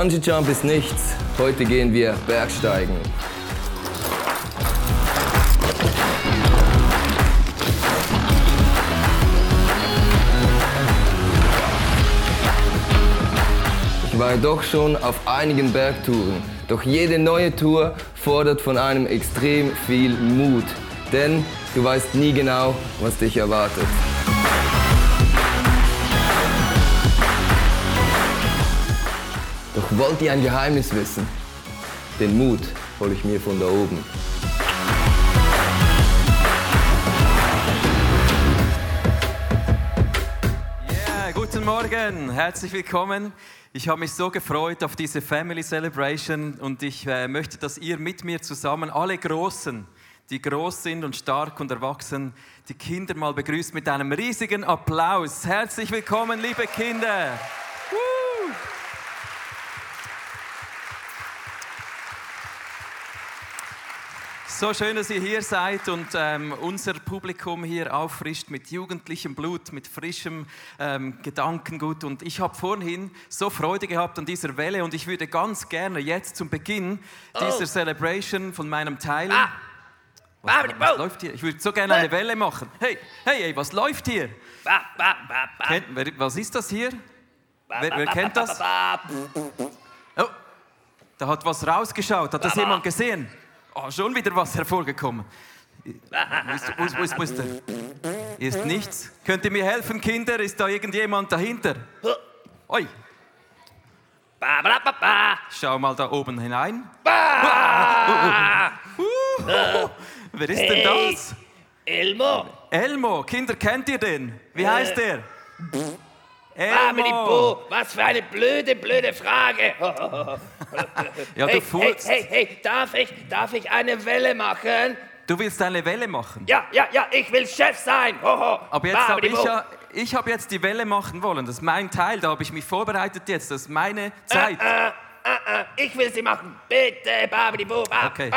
Bungee Jump ist nichts. Heute gehen wir Bergsteigen. Ich war doch schon auf einigen Bergtouren, doch jede neue Tour fordert von einem extrem viel Mut, denn du weißt nie genau, was dich erwartet. Doch wollt ihr ein Geheimnis wissen? Den Mut hole ich mir von da oben. Yeah, guten Morgen, herzlich willkommen. Ich habe mich so gefreut auf diese Family Celebration und ich äh, möchte, dass ihr mit mir zusammen alle Großen, die groß sind und stark und erwachsen, die Kinder mal begrüßt mit einem riesigen Applaus. Herzlich willkommen, liebe Kinder. So schön, dass ihr hier seid und ähm, unser Publikum hier auffrischt mit jugendlichem Blut, mit frischem ähm, Gedankengut. Und ich habe vorhin so Freude gehabt an dieser Welle und ich würde ganz gerne jetzt zum Beginn dieser Celebration von meinem Teil. Ah. Was, was läuft hier? Ich würde so gerne eine Welle machen. Hey, hey, hey, was läuft hier? Kennt, wer, was ist das hier? Wer, wer kennt das? Oh, da hat was rausgeschaut. Hat das jemand gesehen? Oh, schon wieder was hervorgekommen. Wo ist, wo ist, nichts. Könnt ihr mir helfen, Kinder? Ist da irgendjemand dahinter? Oi, schau mal da oben hinein. Wer ist denn das? Elmo. Elmo. Kinder, kennt ihr den? Wie heißt der? Elmo. Was für eine blöde, blöde Frage. Ja, du hey, hey, hey, hey, darf ich, darf ich eine Welle machen? Du willst eine Welle machen. Ja, ja, ja, ich will Chef sein. Hoho. Aber jetzt habe ich ja, ich habe jetzt die Welle machen wollen. Das ist mein Teil. Da habe ich mich vorbereitet jetzt. Das ist meine Zeit. Äh, äh, äh, ich will sie machen. Bitte, Babidi Bo. Ba, Okay.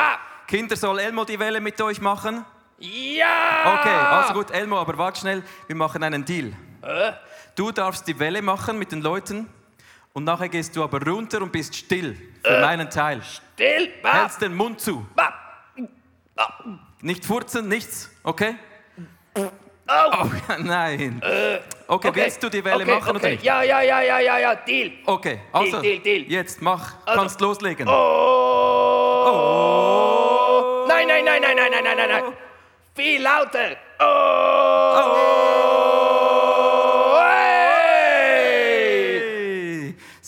Kinder, soll Elmo die Welle mit euch machen? Ja. Okay, also gut, Elmo, aber warte schnell, wir machen einen Deal. Äh? Du darfst die Welle machen mit den Leuten und nachher gehst du aber runter und bist still für äh, meinen Teil. Still? Bah. Hältst den Mund zu. Bah. Bah. Nicht furzen, nichts, okay? Oh, oh nein. Äh, okay, okay, willst du die Welle okay, machen okay. oder? Ja, ja, ja, ja, ja, ja, Deal. Okay, also, deal, deal, deal. jetzt mach, also. kannst loslegen. Oh. oh. Nein, nein, nein, nein, nein, nein, nein, nein. Viel lauter. oh. oh.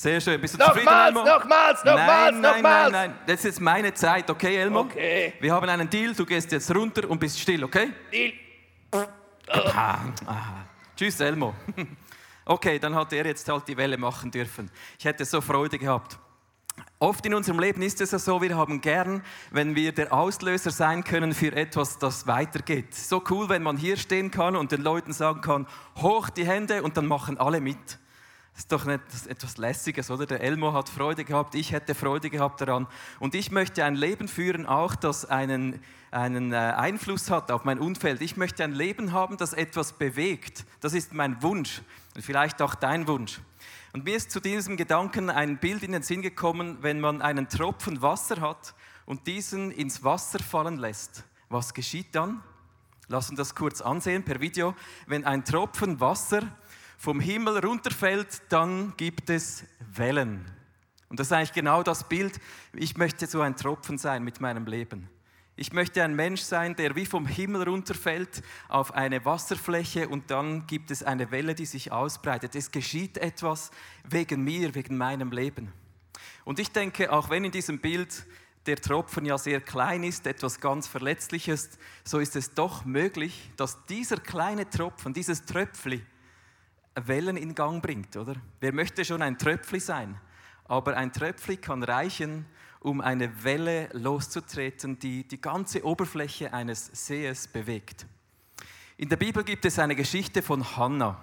Sehr schön, bist du zufrieden, Nochmals, Elmo? nochmals, nochmals, nein, nein, nochmals. Nein, nein, das ist jetzt meine Zeit, okay, Elmo? Okay. Wir haben einen Deal, du gehst jetzt runter und bist still, okay? Deal. Ah, aha. Tschüss, Elmo. Okay, dann hat er jetzt halt die Welle machen dürfen. Ich hätte so Freude gehabt. Oft in unserem Leben ist es ja so, wir haben gern, wenn wir der Auslöser sein können für etwas, das weitergeht. So cool, wenn man hier stehen kann und den Leuten sagen kann, hoch die Hände und dann machen alle mit. Ist doch nicht etwas Lässiges, oder? Der Elmo hat Freude gehabt, ich hätte Freude gehabt daran. Und ich möchte ein Leben führen, auch das einen, einen äh, Einfluss hat auf mein Umfeld. Ich möchte ein Leben haben, das etwas bewegt. Das ist mein Wunsch und vielleicht auch dein Wunsch. Und mir ist zu diesem Gedanken ein Bild in den Sinn gekommen, wenn man einen Tropfen Wasser hat und diesen ins Wasser fallen lässt. Was geschieht dann? Lass uns das kurz ansehen per Video. Wenn ein Tropfen Wasser vom Himmel runterfällt, dann gibt es Wellen. Und das ist eigentlich genau das Bild. Ich möchte so ein Tropfen sein mit meinem Leben. Ich möchte ein Mensch sein, der wie vom Himmel runterfällt auf eine Wasserfläche und dann gibt es eine Welle, die sich ausbreitet. Es geschieht etwas wegen mir, wegen meinem Leben. Und ich denke, auch wenn in diesem Bild der Tropfen ja sehr klein ist, etwas ganz Verletzliches, so ist es doch möglich, dass dieser kleine Tropfen, dieses Tröpfli, Wellen in Gang bringt, oder? Wer möchte schon ein Tröpfli sein? Aber ein Tröpfli kann reichen, um eine Welle loszutreten, die die ganze Oberfläche eines Sees bewegt. In der Bibel gibt es eine Geschichte von Hannah.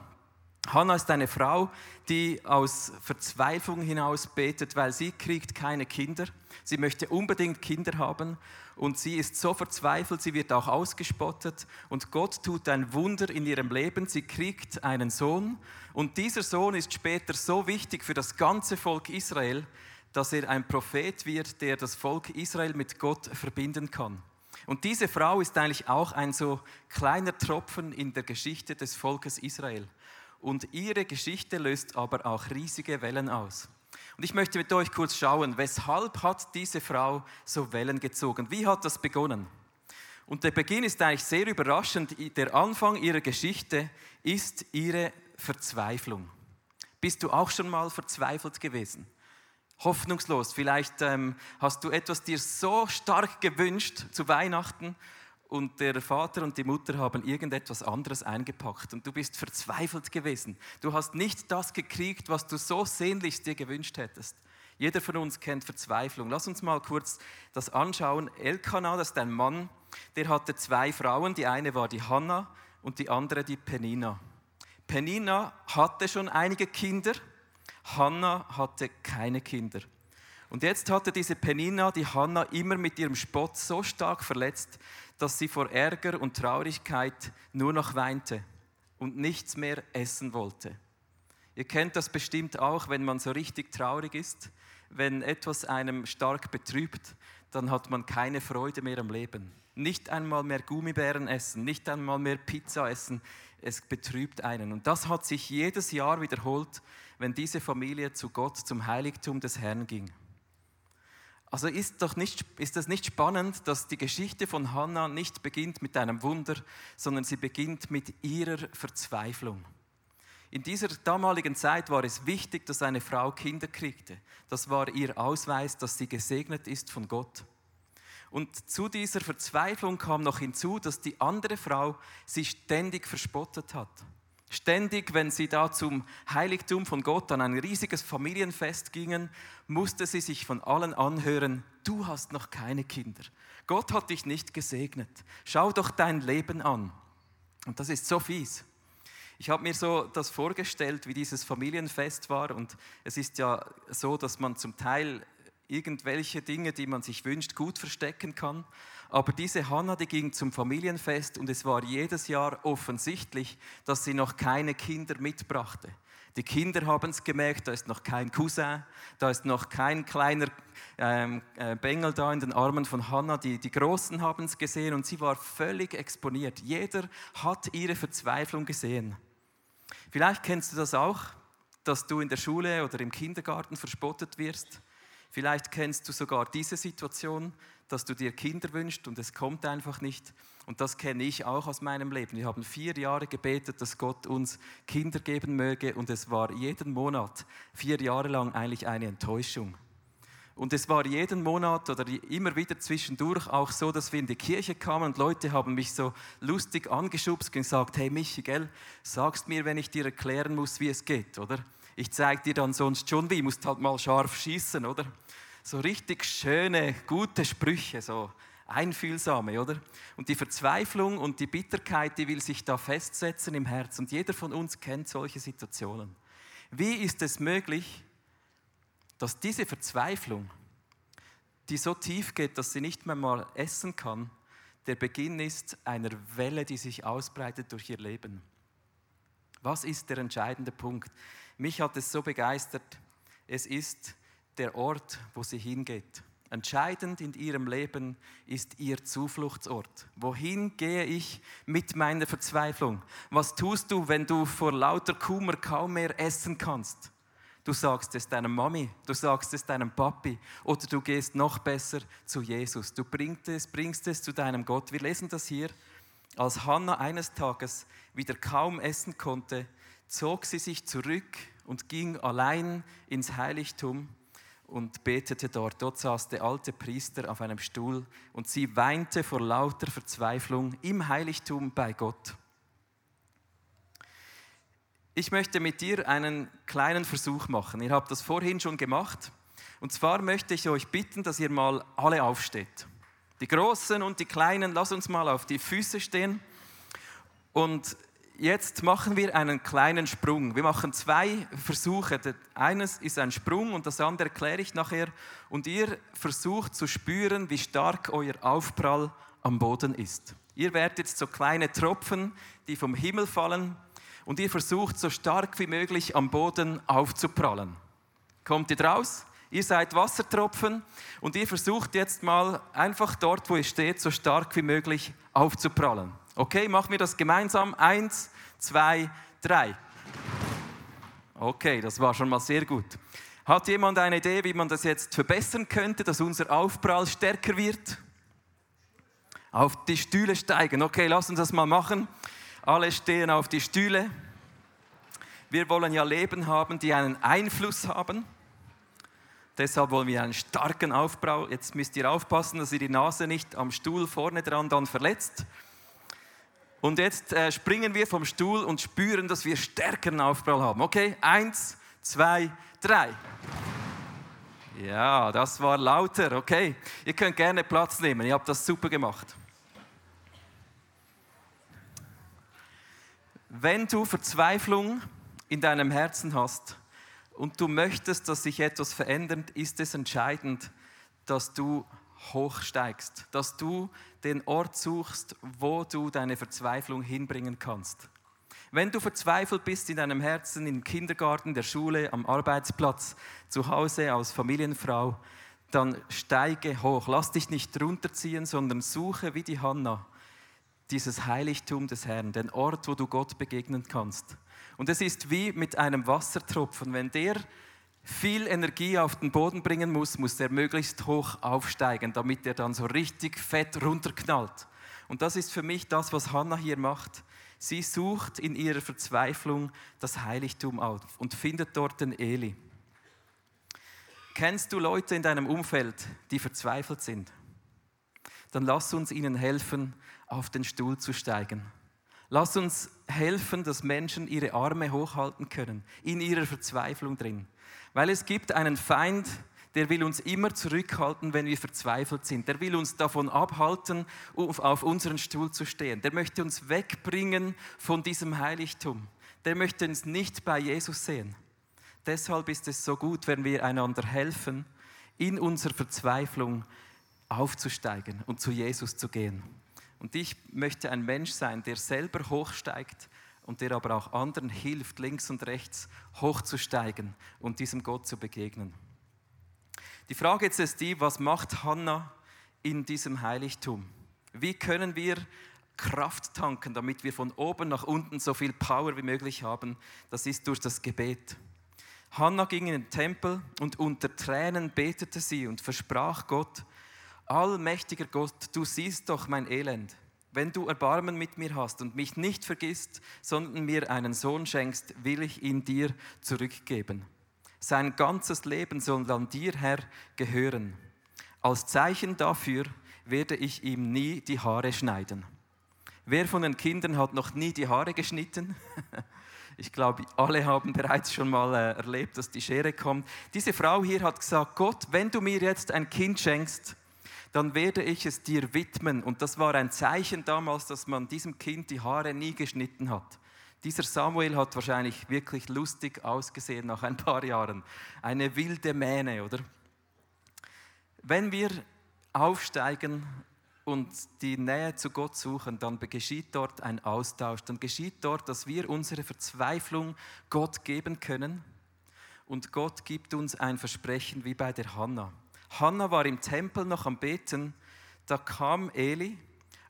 Hannah ist eine Frau, die aus Verzweiflung hinaus betet, weil sie kriegt keine Kinder. Sie möchte unbedingt Kinder haben und sie ist so verzweifelt, sie wird auch ausgespottet und Gott tut ein Wunder in ihrem Leben. Sie kriegt einen Sohn und dieser Sohn ist später so wichtig für das ganze Volk Israel, dass er ein Prophet wird, der das Volk Israel mit Gott verbinden kann. Und diese Frau ist eigentlich auch ein so kleiner Tropfen in der Geschichte des Volkes Israel und ihre Geschichte löst aber auch riesige Wellen aus. Und ich möchte mit euch kurz schauen, weshalb hat diese Frau so Wellen gezogen? Wie hat das begonnen? Und der Beginn ist eigentlich sehr überraschend. Der Anfang ihrer Geschichte ist ihre Verzweiflung. Bist du auch schon mal verzweifelt gewesen? Hoffnungslos. Vielleicht ähm, hast du etwas dir so stark gewünscht zu Weihnachten und der Vater und die Mutter haben irgendetwas anderes eingepackt und du bist verzweifelt gewesen. Du hast nicht das gekriegt, was du so sehnlichst dir gewünscht hättest. Jeder von uns kennt Verzweiflung. Lass uns mal kurz das anschauen. Elkanah, das ist ein Mann, der hatte zwei Frauen. Die eine war die Hannah und die andere die Penina. Penina hatte schon einige Kinder, Hannah hatte keine Kinder. Und jetzt hatte diese Penina die Hannah immer mit ihrem Spott so stark verletzt, dass sie vor Ärger und Traurigkeit nur noch weinte und nichts mehr essen wollte. Ihr kennt das bestimmt auch, wenn man so richtig traurig ist, wenn etwas einem stark betrübt, dann hat man keine Freude mehr am Leben. Nicht einmal mehr Gummibären essen, nicht einmal mehr Pizza essen, es betrübt einen. Und das hat sich jedes Jahr wiederholt, wenn diese Familie zu Gott, zum Heiligtum des Herrn ging. Also ist, doch nicht, ist das nicht spannend, dass die Geschichte von Hannah nicht beginnt mit einem Wunder, sondern sie beginnt mit ihrer Verzweiflung. In dieser damaligen Zeit war es wichtig, dass eine Frau Kinder kriegte. Das war ihr Ausweis, dass sie gesegnet ist von Gott. Und zu dieser Verzweiflung kam noch hinzu, dass die andere Frau sie ständig verspottet hat. Ständig, wenn sie da zum Heiligtum von Gott an ein riesiges Familienfest gingen, musste sie sich von allen anhören, du hast noch keine Kinder. Gott hat dich nicht gesegnet. Schau doch dein Leben an. Und das ist so fies. Ich habe mir so das vorgestellt, wie dieses Familienfest war. Und es ist ja so, dass man zum Teil irgendwelche Dinge, die man sich wünscht, gut verstecken kann. Aber diese Hanna, die ging zum Familienfest und es war jedes Jahr offensichtlich, dass sie noch keine Kinder mitbrachte. Die Kinder haben es gemerkt, da ist noch kein Cousin, da ist noch kein kleiner ähm, äh, Bengel da in den Armen von Hannah. Die, die Großen haben es gesehen und sie war völlig exponiert. Jeder hat ihre Verzweiflung gesehen. Vielleicht kennst du das auch, dass du in der Schule oder im Kindergarten verspottet wirst. Vielleicht kennst du sogar diese Situation, dass du dir Kinder wünschst und es kommt einfach nicht. Und das kenne ich auch aus meinem Leben. Wir haben vier Jahre gebetet, dass Gott uns Kinder geben möge und es war jeden Monat, vier Jahre lang eigentlich eine Enttäuschung. Und es war jeden Monat oder immer wieder zwischendurch auch so, dass wir in die Kirche kamen und Leute haben mich so lustig angeschubst und gesagt, hey Michi, gell, sagst mir, wenn ich dir erklären muss, wie es geht, oder? Ich zeige dir dann sonst schon wie, musst halt mal scharf schießen, oder? So richtig schöne, gute Sprüche, so einfühlsame, oder? Und die Verzweiflung und die Bitterkeit, die will sich da festsetzen im Herz. Und jeder von uns kennt solche Situationen. Wie ist es möglich, dass diese Verzweiflung, die so tief geht, dass sie nicht mehr mal essen kann, der Beginn ist einer Welle, die sich ausbreitet durch ihr Leben? Was ist der entscheidende Punkt? Mich hat es so begeistert. Es ist der Ort, wo sie hingeht. Entscheidend in ihrem Leben ist ihr Zufluchtsort. Wohin gehe ich mit meiner Verzweiflung? Was tust du, wenn du vor lauter Kummer kaum mehr essen kannst? Du sagst es deiner Mami, du sagst es deinem Papi oder du gehst noch besser zu Jesus. Du bringst es, bringst es zu deinem Gott. Wir lesen das hier. Als Hannah eines Tages wieder kaum essen konnte, zog sie sich zurück und ging allein ins Heiligtum und betete dort. Dort saß der alte Priester auf einem Stuhl und sie weinte vor lauter Verzweiflung im Heiligtum bei Gott. Ich möchte mit dir einen kleinen Versuch machen. Ihr habt das vorhin schon gemacht. Und zwar möchte ich euch bitten, dass ihr mal alle aufsteht. Die Großen und die Kleinen, lass uns mal auf die Füße stehen. Und jetzt machen wir einen kleinen Sprung. Wir machen zwei Versuche. Eines ist ein Sprung und das andere erkläre ich nachher. Und ihr versucht zu spüren, wie stark euer Aufprall am Boden ist. Ihr werdet so kleine Tropfen, die vom Himmel fallen und ihr versucht so stark wie möglich am Boden aufzuprallen. Kommt ihr draus? Ihr seid Wassertropfen und ihr versucht jetzt mal einfach dort, wo ihr steht, so stark wie möglich aufzuprallen. Okay, machen wir das gemeinsam. Eins, zwei, drei. Okay, das war schon mal sehr gut. Hat jemand eine Idee, wie man das jetzt verbessern könnte, dass unser Aufprall stärker wird? Auf die Stühle steigen. Okay, lass uns das mal machen. Alle stehen auf die Stühle. Wir wollen ja Leben haben, die einen Einfluss haben. Deshalb wollen wir einen starken Aufbau. Jetzt müsst ihr aufpassen, dass ihr die Nase nicht am Stuhl vorne dran dann verletzt. Und jetzt äh, springen wir vom Stuhl und spüren, dass wir stärkeren Aufprall haben. Okay, eins, zwei, drei. Ja, das war lauter. Okay, ihr könnt gerne Platz nehmen. Ihr habt das super gemacht. Wenn du Verzweiflung in deinem Herzen hast und du möchtest, dass sich etwas verändert, ist es entscheidend, dass du hochsteigst, dass du den Ort suchst, wo du deine Verzweiflung hinbringen kannst. Wenn du verzweifelt bist in deinem Herzen, im Kindergarten, der Schule, am Arbeitsplatz, zu Hause als Familienfrau, dann steige hoch. Lass dich nicht runterziehen, sondern suche wie die Hanna dieses Heiligtum des Herrn, den Ort, wo du Gott begegnen kannst. Und es ist wie mit einem Wassertropfen. Wenn der viel Energie auf den Boden bringen muss, muss er möglichst hoch aufsteigen, damit er dann so richtig fett runterknallt. Und das ist für mich das, was Hannah hier macht. Sie sucht in ihrer Verzweiflung das Heiligtum auf und findet dort den Eli. Kennst du Leute in deinem Umfeld, die verzweifelt sind? Dann lass uns ihnen helfen, auf den Stuhl zu steigen. Lass uns helfen, dass Menschen ihre Arme hochhalten können, in ihrer Verzweiflung drin. Weil es gibt einen Feind, der will uns immer zurückhalten, wenn wir verzweifelt sind. Der will uns davon abhalten, auf unseren Stuhl zu stehen. Der möchte uns wegbringen von diesem Heiligtum. Der möchte uns nicht bei Jesus sehen. Deshalb ist es so gut, wenn wir einander helfen, in unserer Verzweiflung aufzusteigen und zu Jesus zu gehen. Und ich möchte ein Mensch sein, der selber hochsteigt und der aber auch anderen hilft, links und rechts hochzusteigen und diesem Gott zu begegnen. Die Frage jetzt ist die, was macht Hannah in diesem Heiligtum? Wie können wir Kraft tanken, damit wir von oben nach unten so viel Power wie möglich haben? Das ist durch das Gebet. Hannah ging in den Tempel und unter Tränen betete sie und versprach Gott, allmächtiger Gott, du siehst doch mein Elend. Wenn du Erbarmen mit mir hast und mich nicht vergisst, sondern mir einen Sohn schenkst, will ich ihn dir zurückgeben. Sein ganzes Leben soll dann dir, Herr, gehören. Als Zeichen dafür werde ich ihm nie die Haare schneiden. Wer von den Kindern hat noch nie die Haare geschnitten? Ich glaube, alle haben bereits schon mal äh, erlebt, dass die Schere kommt. Diese Frau hier hat gesagt, Gott, wenn du mir jetzt ein Kind schenkst, dann werde ich es dir widmen. Und das war ein Zeichen damals, dass man diesem Kind die Haare nie geschnitten hat. Dieser Samuel hat wahrscheinlich wirklich lustig ausgesehen nach ein paar Jahren. Eine wilde Mähne, oder? Wenn wir aufsteigen und die Nähe zu Gott suchen, dann geschieht dort ein Austausch. Dann geschieht dort, dass wir unsere Verzweiflung Gott geben können. Und Gott gibt uns ein Versprechen wie bei der Hannah. Hannah war im Tempel noch am Beten. Da kam Eli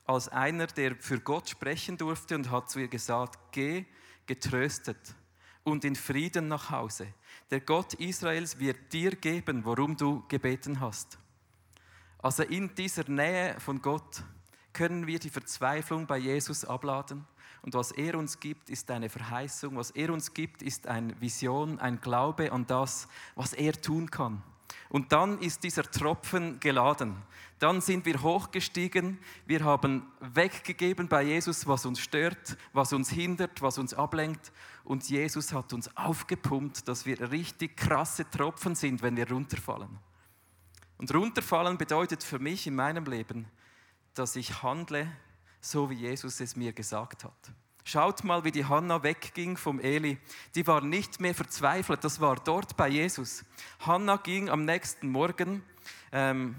als einer, der für Gott sprechen durfte und hat zu ihr gesagt, geh getröstet und in Frieden nach Hause. Der Gott Israels wird dir geben, worum du gebeten hast. Also in dieser Nähe von Gott können wir die Verzweiflung bei Jesus abladen. Und was er uns gibt, ist eine Verheißung. Was er uns gibt, ist eine Vision, ein Glaube an das, was er tun kann. Und dann ist dieser Tropfen geladen. Dann sind wir hochgestiegen, wir haben weggegeben bei Jesus, was uns stört, was uns hindert, was uns ablenkt. Und Jesus hat uns aufgepumpt, dass wir richtig krasse Tropfen sind, wenn wir runterfallen. Und runterfallen bedeutet für mich in meinem Leben, dass ich handle, so wie Jesus es mir gesagt hat. Schaut mal, wie die Hanna wegging vom Eli. Die war nicht mehr verzweifelt, das war dort bei Jesus. Hanna ging am nächsten Morgen, ähm,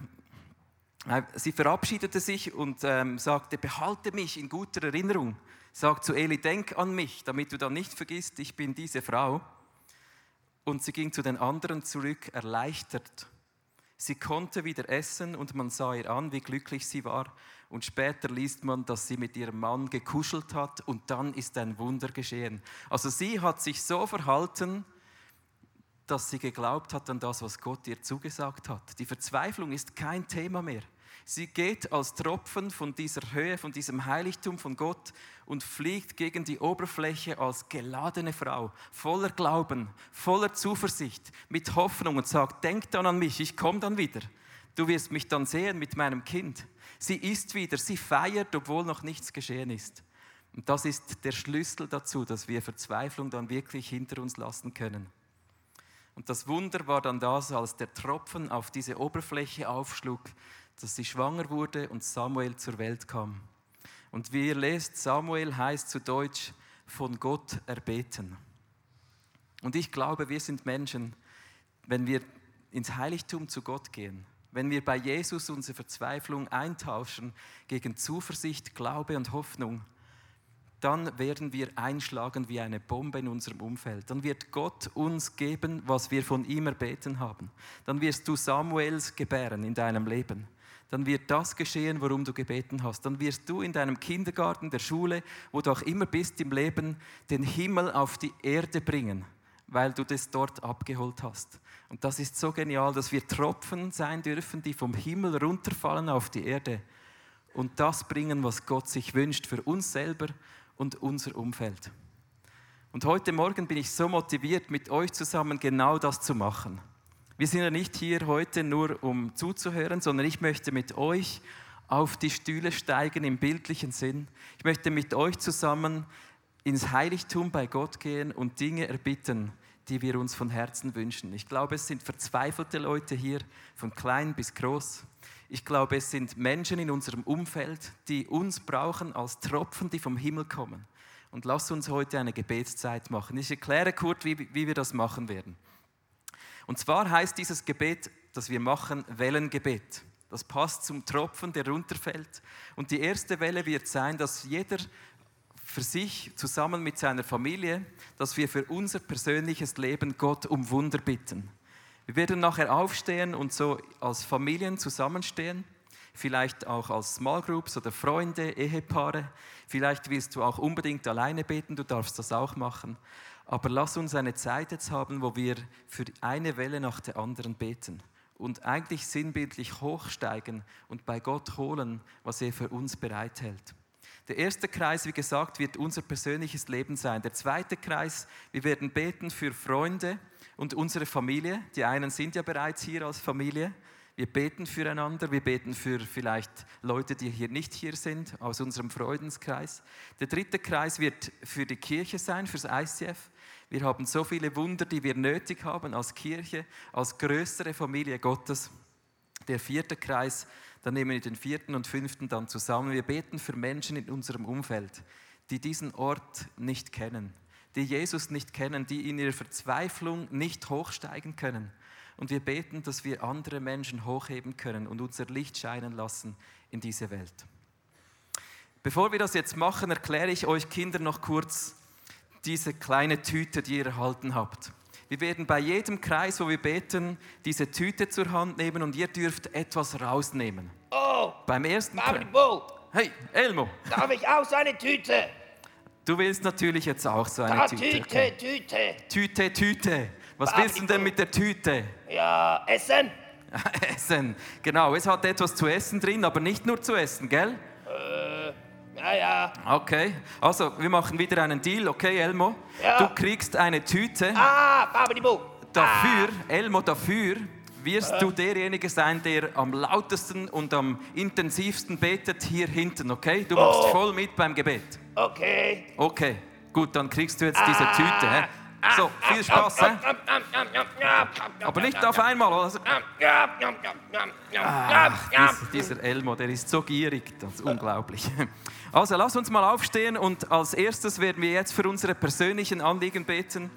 äh, sie verabschiedete sich und ähm, sagte, behalte mich in guter Erinnerung. Sagt zu Eli, denk an mich, damit du dann nicht vergisst, ich bin diese Frau. Und sie ging zu den anderen zurück, erleichtert. Sie konnte wieder essen und man sah ihr an, wie glücklich sie war. Und später liest man, dass sie mit ihrem Mann gekuschelt hat und dann ist ein Wunder geschehen. Also sie hat sich so verhalten, dass sie geglaubt hat an das, was Gott ihr zugesagt hat. Die Verzweiflung ist kein Thema mehr. Sie geht als Tropfen von dieser Höhe, von diesem Heiligtum von Gott und fliegt gegen die Oberfläche als geladene Frau, voller Glauben, voller Zuversicht, mit Hoffnung und sagt, denk dann an mich, ich komme dann wieder. Du wirst mich dann sehen mit meinem Kind. Sie isst wieder, sie feiert, obwohl noch nichts geschehen ist. Und das ist der Schlüssel dazu, dass wir Verzweiflung dann wirklich hinter uns lassen können. Und das Wunder war dann das, als der Tropfen auf diese Oberfläche aufschlug, dass sie schwanger wurde und Samuel zur Welt kam. Und wie ihr lest, Samuel heißt zu Deutsch von Gott erbeten. Und ich glaube, wir sind Menschen, wenn wir ins Heiligtum zu Gott gehen, wenn wir bei Jesus unsere Verzweiflung eintauschen gegen Zuversicht, Glaube und Hoffnung, dann werden wir einschlagen wie eine Bombe in unserem Umfeld. Dann wird Gott uns geben, was wir von ihm erbeten haben. Dann wirst du Samuels gebären in deinem Leben. Dann wird das geschehen, worum du gebeten hast. Dann wirst du in deinem Kindergarten, der Schule, wo du auch immer bist im Leben, den Himmel auf die Erde bringen, weil du das dort abgeholt hast. Und das ist so genial, dass wir Tropfen sein dürfen, die vom Himmel runterfallen auf die Erde und das bringen, was Gott sich wünscht für uns selber und unser Umfeld. Und heute Morgen bin ich so motiviert, mit euch zusammen genau das zu machen. Wir sind ja nicht hier heute nur, um zuzuhören, sondern ich möchte mit euch auf die Stühle steigen im bildlichen Sinn. Ich möchte mit euch zusammen ins Heiligtum bei Gott gehen und Dinge erbitten, die wir uns von Herzen wünschen. Ich glaube, es sind verzweifelte Leute hier, von klein bis groß. Ich glaube, es sind Menschen in unserem Umfeld, die uns brauchen als Tropfen, die vom Himmel kommen. Und lass uns heute eine Gebetszeit machen. Ich erkläre kurz, wie, wie wir das machen werden. Und zwar heißt dieses Gebet, das wir machen, Wellengebet. Das passt zum Tropfen, der runterfällt. Und die erste Welle wird sein, dass jeder für sich zusammen mit seiner Familie, dass wir für unser persönliches Leben Gott um Wunder bitten. Wir werden nachher aufstehen und so als Familien zusammenstehen, vielleicht auch als Small Groups oder Freunde, Ehepaare. Vielleicht willst du auch unbedingt alleine beten, du darfst das auch machen. Aber lass uns eine Zeit jetzt haben, wo wir für eine Welle nach der anderen beten und eigentlich sinnbildlich hochsteigen und bei Gott holen, was er für uns bereithält. Der erste Kreis, wie gesagt, wird unser persönliches Leben sein. Der zweite Kreis, wir werden beten für Freunde und unsere Familie. Die einen sind ja bereits hier als Familie. Wir beten füreinander, wir beten für vielleicht Leute, die hier nicht hier sind, aus unserem Freudenskreis. Der dritte Kreis wird für die Kirche sein, fürs ICF. Wir haben so viele Wunder, die wir nötig haben als Kirche, als größere Familie Gottes. Der vierte Kreis dann nehmen wir den vierten und fünften dann zusammen. Wir beten für Menschen in unserem Umfeld, die diesen Ort nicht kennen, die Jesus nicht kennen, die in ihrer Verzweiflung nicht hochsteigen können. Und wir beten, dass wir andere Menschen hochheben können und unser Licht scheinen lassen in diese Welt. Bevor wir das jetzt machen, erkläre ich euch Kinder noch kurz diese kleine Tüte, die ihr erhalten habt. Wir werden bei jedem Kreis, wo wir beten, diese Tüte zur Hand nehmen und ihr dürft etwas rausnehmen. Oh, Beim ersten. Bo, Hey, Elmo, darf ich auch so eine Tüte? du willst natürlich jetzt auch so eine Ah, Tüte. Tüte, okay. Tüte. Tüte, Tüte. Was Babidi willst du denn mit der Tüte? Ja, Essen? Essen. Genau, es hat etwas zu essen drin, aber nicht nur zu essen, gell? Ja, ja. Okay, also wir machen wieder einen Deal, okay, Elmo? Ja. Du kriegst eine Tüte. Ah, Babidi Bo. Dafür, Elmo, dafür wirst du derjenige sein, der am lautesten und am intensivsten betet hier hinten, okay? Du machst Oh. voll mit beim Gebet. Ah, okay. Okay, gut, dann kriegst du jetzt diese Tüte. Hä? So, viel Spaß, hä? Aber nicht auf einmal. Also, Ach, dieser, Elmo, der ist so gierig, das ist unglaublich. Also lass uns mal aufstehen und als erstes werden wir jetzt für unsere persönlichen Anliegen beten.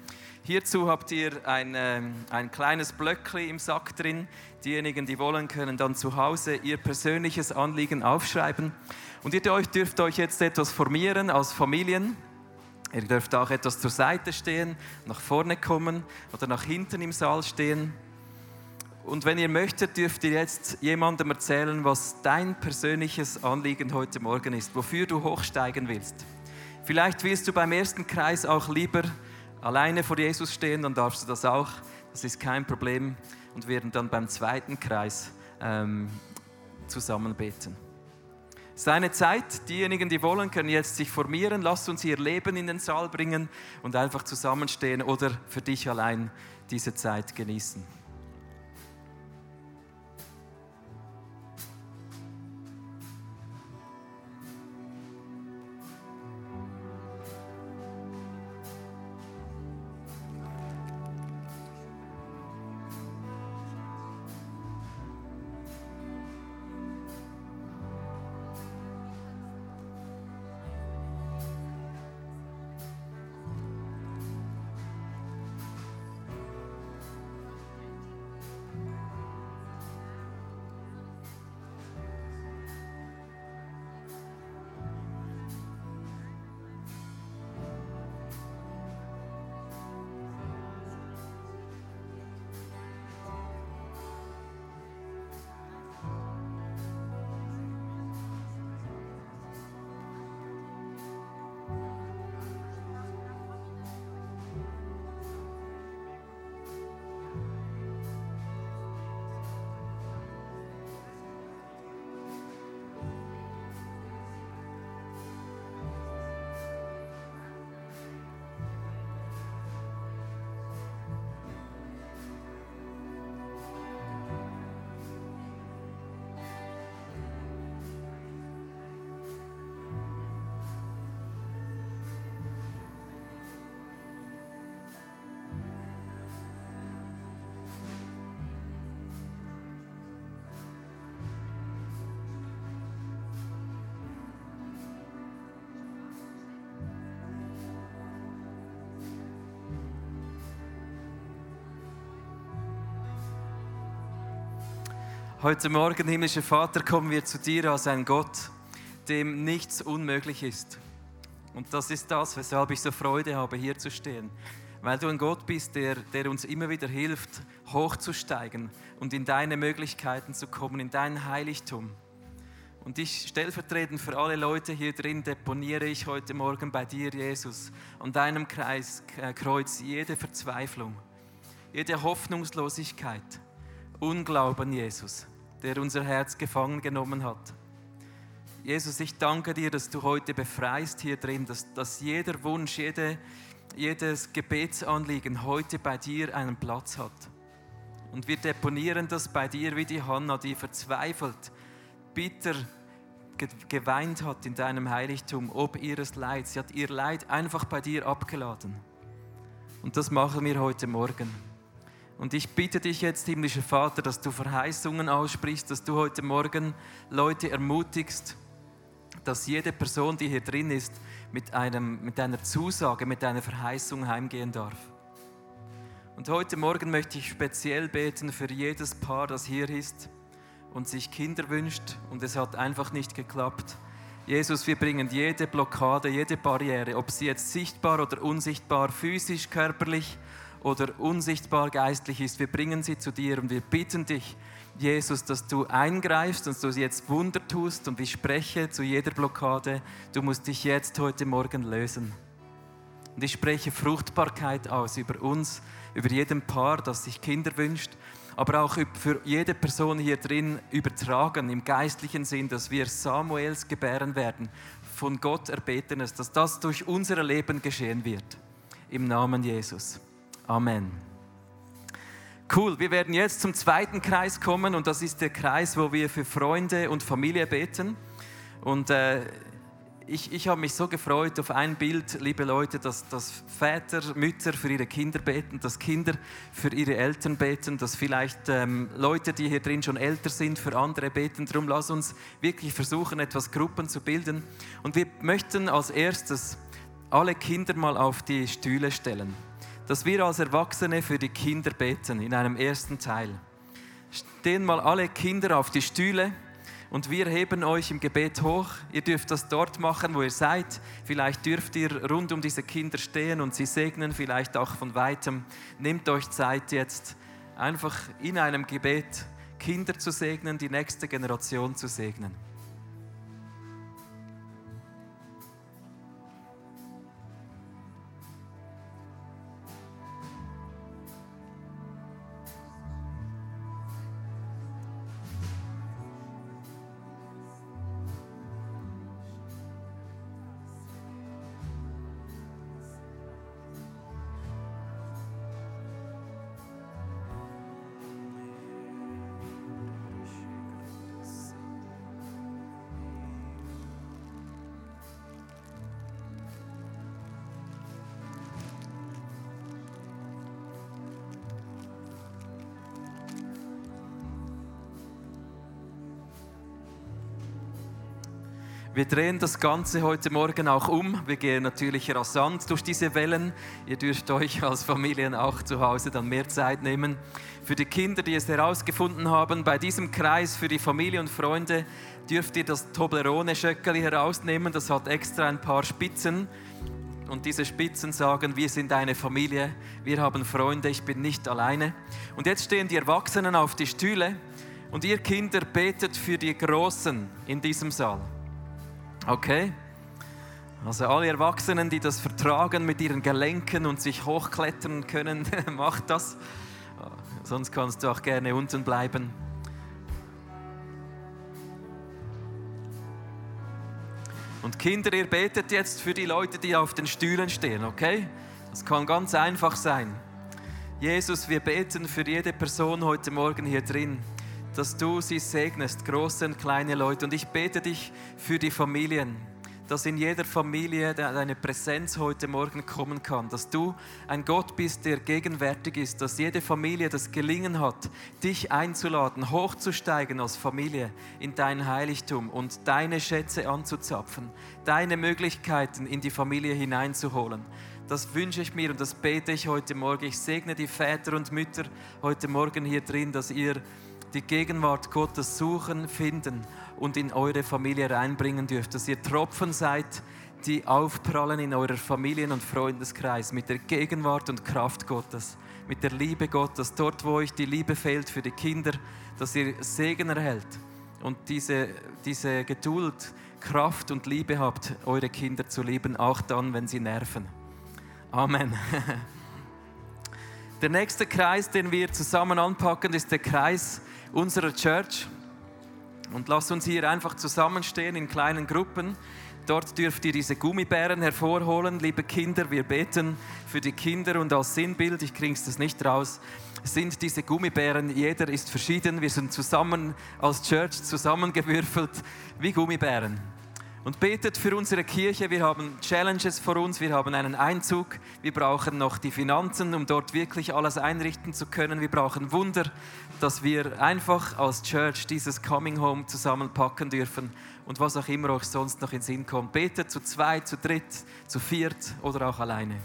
Hierzu habt ihr ein, ähm, ein kleines Blöckli im Sack drin. Diejenigen, die wollen, können dann zu Hause ihr persönliches Anliegen aufschreiben. Und ihr dürft euch jetzt etwas formieren als Familien. Ihr dürft auch etwas zur Seite stehen, nach vorne kommen oder nach hinten im Saal stehen. Und wenn ihr möchtet, dürft ihr jetzt jemandem erzählen, was dein persönliches Anliegen heute Morgen ist, wofür du hochsteigen willst. Vielleicht willst du beim ersten Kreis auch lieber alleine vor Jesus stehen, dann darfst du das auch. Das ist kein Problem. Und werden dann beim zweiten Kreis ähm, zusammen beten. Seine Zeit, diejenigen, die wollen, können jetzt sich formieren. Lasst uns ihr Leben in den Saal bringen und einfach zusammenstehen oder für dich allein diese Zeit genießen. Heute Morgen, himmlischer Vater, kommen wir zu dir als ein Gott, dem nichts unmöglich ist. Und das ist das, weshalb ich so Freude habe, hier zu stehen. Weil du ein Gott bist, der, der uns immer wieder hilft, hochzusteigen und in deine Möglichkeiten zu kommen, in dein Heiligtum. Und ich stellvertretend für alle Leute hier drin deponiere ich heute Morgen bei dir, Jesus, an deinem Kreis, äh, Kreuz jede Verzweiflung, jede Hoffnungslosigkeit, Unglauben, Jesus, der unser Herz gefangen genommen hat. Jesus, ich danke dir, dass du heute befreist hier drin, dass, dass jeder Wunsch, jede, jedes Gebetsanliegen heute bei dir einen Platz hat. Und wir deponieren das bei dir wie die Hanna, die verzweifelt, bitter ge- geweint hat in deinem Heiligtum, ob ihres Leids. Sie hat ihr Leid einfach bei dir abgeladen. Und das machen wir heute Morgen. Und ich bitte dich jetzt, himmlischer Vater, dass du Verheißungen aussprichst, dass du heute Morgen Leute ermutigst, dass jede Person, die hier drin ist, mit, einem, mit einer Zusage, mit einer Verheißung heimgehen darf. Und heute Morgen möchte ich speziell beten für jedes Paar, das hier ist und sich Kinder wünscht und es hat einfach nicht geklappt. Jesus, wir bringen jede Blockade, jede Barriere, ob sie jetzt sichtbar oder unsichtbar, physisch, körperlich oder unsichtbar geistlich ist, wir bringen sie zu dir und wir bitten dich, Jesus, dass du eingreifst und du jetzt Wunder tust und ich spreche zu jeder Blockade, du musst dich jetzt heute Morgen lösen. Und ich spreche Fruchtbarkeit aus über uns, über jedem Paar, das sich Kinder wünscht, aber auch für jede Person hier drin übertragen im geistlichen Sinn, dass wir Samuels gebären werden, von Gott erbetenes, dass das durch unser Leben geschehen wird. Im Namen Jesus. Amen. Cool, wir werden jetzt zum zweiten Kreis kommen und das ist der Kreis, wo wir für Freunde und Familie beten. Und äh, ich, ich habe mich so gefreut auf ein Bild, liebe Leute, dass, dass Väter, Mütter für ihre Kinder beten, dass Kinder für ihre Eltern beten, dass vielleicht ähm, Leute, die hier drin schon älter sind, für andere beten. Darum lass uns wirklich versuchen, etwas Gruppen zu bilden. Und wir möchten als erstes alle Kinder mal auf die Stühle stellen dass wir als Erwachsene für die Kinder beten in einem ersten Teil. Stehen mal alle Kinder auf die Stühle und wir heben euch im Gebet hoch. Ihr dürft das dort machen, wo ihr seid. Vielleicht dürft ihr rund um diese Kinder stehen und sie segnen, vielleicht auch von weitem. Nehmt euch Zeit jetzt, einfach in einem Gebet Kinder zu segnen, die nächste Generation zu segnen. Wir drehen das Ganze heute Morgen auch um. Wir gehen natürlich rasant durch diese Wellen. Ihr dürft euch als Familien auch zu Hause dann mehr Zeit nehmen. Für die Kinder, die es herausgefunden haben, bei diesem Kreis für die Familie und Freunde dürft ihr das Toblerone-Schöckeli herausnehmen. Das hat extra ein paar Spitzen. Und diese Spitzen sagen, wir sind eine Familie, wir haben Freunde, ich bin nicht alleine. Und jetzt stehen die Erwachsenen auf die Stühle und ihr Kinder betet für die Großen in diesem Saal. Okay? Also alle Erwachsenen, die das vertragen mit ihren Gelenken und sich hochklettern können, macht das. Sonst kannst du auch gerne unten bleiben. Und Kinder, ihr betet jetzt für die Leute, die auf den Stühlen stehen, okay? Das kann ganz einfach sein. Jesus, wir beten für jede Person heute Morgen hier drin dass du sie segnest, große und kleine Leute. Und ich bete dich für die Familien, dass in jeder Familie deine Präsenz heute Morgen kommen kann, dass du ein Gott bist, der gegenwärtig ist, dass jede Familie das Gelingen hat, dich einzuladen, hochzusteigen als Familie in dein Heiligtum und deine Schätze anzuzapfen, deine Möglichkeiten in die Familie hineinzuholen. Das wünsche ich mir und das bete ich heute Morgen. Ich segne die Väter und Mütter heute Morgen hier drin, dass ihr die Gegenwart Gottes suchen, finden und in eure Familie reinbringen dürft, dass ihr Tropfen seid, die aufprallen in eurer Familien- und Freundeskreis mit der Gegenwart und Kraft Gottes, mit der Liebe Gottes, dort wo euch die Liebe fehlt für die Kinder, dass ihr Segen erhält und diese, diese Geduld, Kraft und Liebe habt, eure Kinder zu lieben, auch dann, wenn sie nerven. Amen. Der nächste Kreis, den wir zusammen anpacken, ist der Kreis unserer Church. Und lasst uns hier einfach zusammenstehen in kleinen Gruppen. Dort dürft ihr diese Gummibären hervorholen, liebe Kinder. Wir beten für die Kinder und als Sinnbild, ich kriege es nicht raus, sind diese Gummibären, jeder ist verschieden. Wir sind zusammen als Church zusammengewürfelt wie Gummibären. Und betet für unsere Kirche. Wir haben Challenges vor uns, wir haben einen Einzug. Wir brauchen noch die Finanzen, um dort wirklich alles einrichten zu können. Wir brauchen Wunder, dass wir einfach als Church dieses Coming Home zusammenpacken dürfen und was auch immer euch sonst noch in Sinn kommt. Betet zu zweit, zu dritt, zu viert oder auch alleine.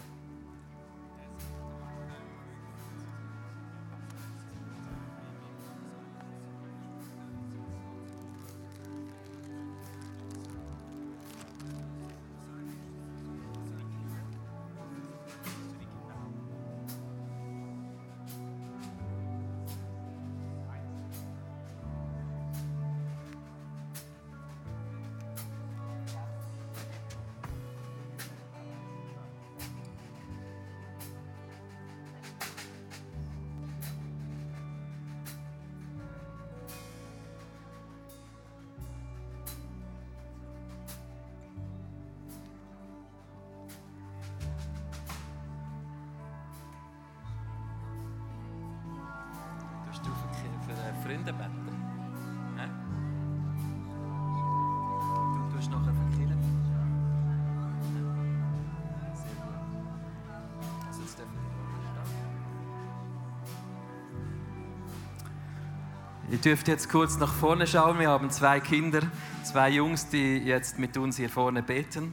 Ihr dürft jetzt kurz nach vorne schauen. Wir haben zwei Kinder, zwei Jungs, die jetzt mit uns hier vorne beten.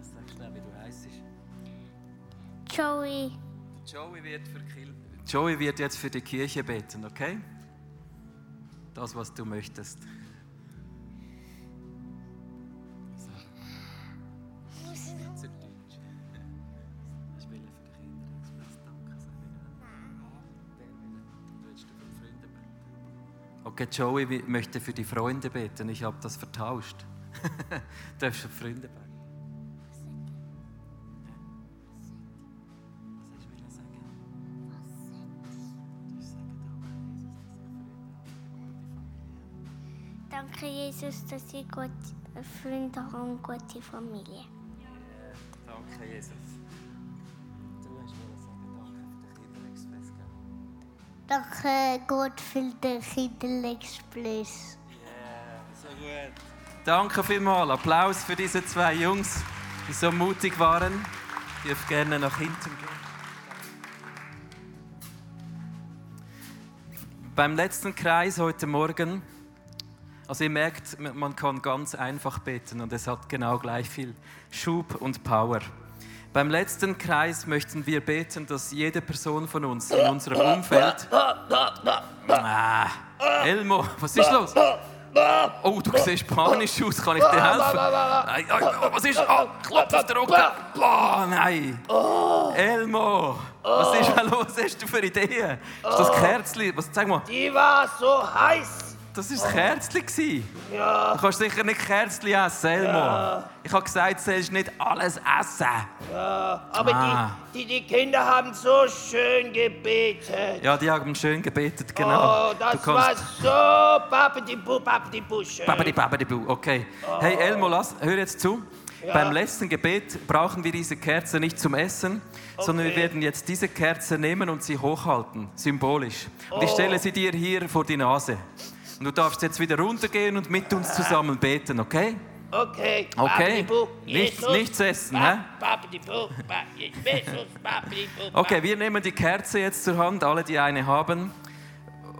Sag schnell, wie du heißt. Joey. Joey wird, für Joey wird jetzt für die Kirche beten, okay? Das, was du möchtest. Okay, Joey möchte für die Freunde beten. Ich habe das vertauscht. du darfst die Freunde beten. Du Danke, Jesus, dass ich gut Freunde habe und gute Familie. Danke, Jesus. Danke für den Kinderexpress, gell? Danke Gott für den Kinderexpress. So gut. Danke vielmals. Applaus für diese zwei Jungs, die so mutig waren. Ich dürft gerne nach hinten gehen. Beim letzten Kreis heute Morgen, also ihr merkt, man kann ganz einfach beten und es hat genau gleich viel Schub und Power. Beim letzten Kreis möchten wir beten, dass jede Person von uns in unserem Umfeld. Ah, Elmo, was ist los? Oh, du siehst panisch aus, kann ich dir helfen? Nein, was ist? Oh, klopf auf den Rücken. Oh, nein. Elmo, was ist da los? Was hast du für Ideen? Ist das Kerzli? Was, sag mal, Die war so heiß. Das war das Kerzli. gewesen. Du kannst sicher nicht Kerzli essen, Elmo. Ich habe gesagt, du sollst nicht alles essen. Aber Ah. die, die, die Kinder haben so schön gebetet. Ja, die haben schön gebetet, genau. Oh, das du war so Pappedibu, Pappedibu schön. Babadi, babadi, bu. Okay. Hey Elmo, lass, hör jetzt zu. Beim letzten Gebet brauchen wir diese Kerze nicht zum Essen, sondern wir Okay. werden jetzt diese Kerze nehmen und sie hochhalten, symbolisch. Und ich stelle sie dir hier vor die Nase. Und du darfst jetzt wieder runtergehen und mit uns zusammen beten, okay? Okay, Okay. Nichts- nichts essen, hä? Okay, wir nehmen die Kerze jetzt zur Hand, alle, die eine haben.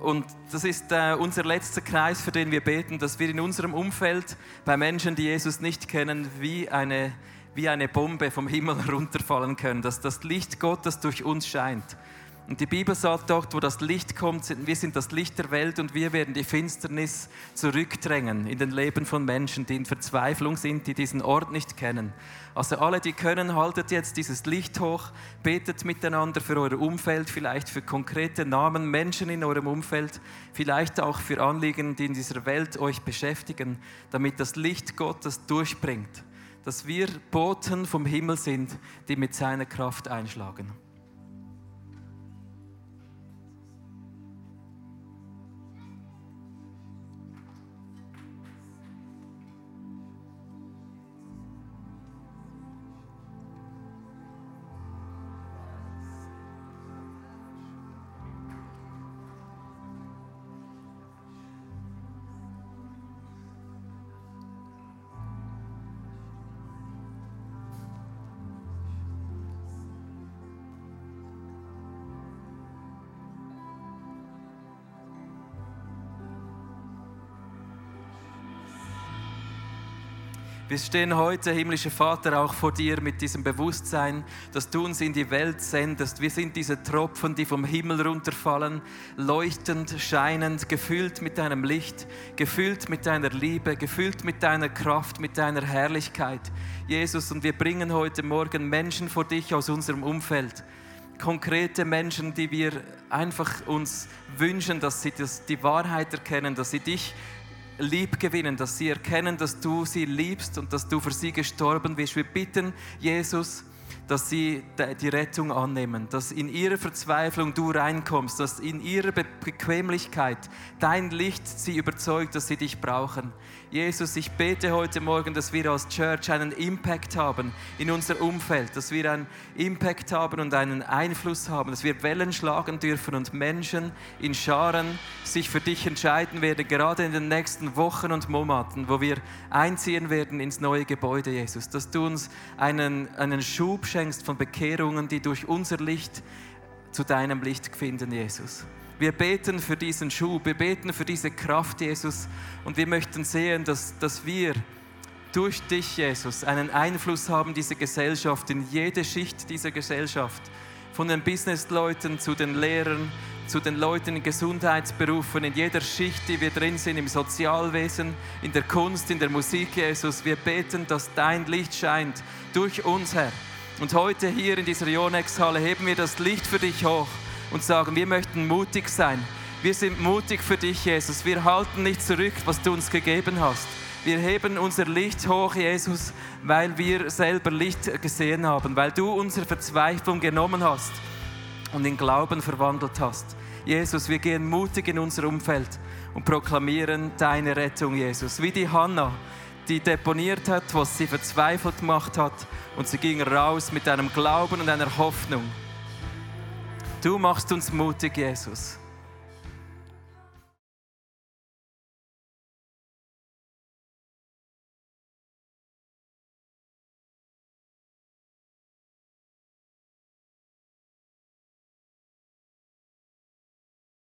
Und das ist äh, unser letzter Kreis, für den wir beten, dass wir in unserem Umfeld bei Menschen, die Jesus nicht kennen, wie eine, wie eine Bombe vom Himmel herunterfallen können, dass das Licht Gottes durch uns scheint. Und die Bibel sagt dort, wo das Licht kommt, wir sind das Licht der Welt und wir werden die Finsternis zurückdrängen in den Leben von Menschen, die in Verzweiflung sind, die diesen Ort nicht kennen. Also alle, die können, haltet jetzt dieses Licht hoch, betet miteinander für euer Umfeld, vielleicht für konkrete Namen, Menschen in eurem Umfeld, vielleicht auch für Anliegen, die in dieser Welt euch beschäftigen, damit das Licht Gottes durchbringt, dass wir Boten vom Himmel sind, die mit seiner Kraft einschlagen. Wir stehen heute, himmlischer Vater, auch vor dir mit diesem Bewusstsein, dass du uns in die Welt sendest. Wir sind diese Tropfen, die vom Himmel runterfallen, leuchtend, scheinend, gefüllt mit deinem Licht, gefüllt mit deiner Liebe, gefüllt mit deiner Kraft, mit deiner Herrlichkeit. Jesus, und wir bringen heute Morgen Menschen vor dich aus unserem Umfeld konkrete Menschen, die wir einfach uns wünschen, dass sie das, die Wahrheit erkennen, dass sie dich lieb gewinnen, dass sie erkennen, dass du sie liebst und dass du für sie gestorben bist. Wir bitten, Jesus, dass sie die Rettung annehmen, dass in ihrer Verzweiflung du reinkommst, dass in ihrer Bequemlichkeit dein Licht sie überzeugt, dass sie dich brauchen. Jesus, ich bete heute Morgen, dass wir als Church einen Impact haben in unser Umfeld, dass wir einen Impact haben und einen Einfluss haben, dass wir Wellen schlagen dürfen und Menschen in Scharen sich für dich entscheiden werden, gerade in den nächsten Wochen und Monaten, wo wir einziehen werden ins neue Gebäude, Jesus, dass du uns einen, einen Schub schenkst von Bekehrungen, die durch unser Licht zu deinem Licht finden, Jesus. Wir beten für diesen Schub, wir beten für diese Kraft, Jesus. Und wir möchten sehen, dass, dass wir durch dich, Jesus, einen Einfluss haben, diese Gesellschaft, in jede Schicht dieser Gesellschaft. Von den Businessleuten zu den Lehrern, zu den Leuten in Gesundheitsberufen, in jeder Schicht, die wir drin sind, im Sozialwesen, in der Kunst, in der Musik, Jesus. Wir beten, dass dein Licht scheint durch uns, Herr. Und heute hier in dieser Yonex-Halle heben wir das Licht für dich hoch und sagen, wir möchten mutig sein. Wir sind mutig für dich, Jesus. Wir halten nicht zurück, was du uns gegeben hast. Wir heben unser Licht hoch, Jesus, weil wir selber Licht gesehen haben, weil du unsere Verzweiflung genommen hast und in Glauben verwandelt hast. Jesus, wir gehen mutig in unser Umfeld und proklamieren deine Rettung, Jesus. Wie die Hannah, die deponiert hat, was sie verzweifelt gemacht hat und sie ging raus mit einem Glauben und einer Hoffnung. Du machst uns mutig, Jesus.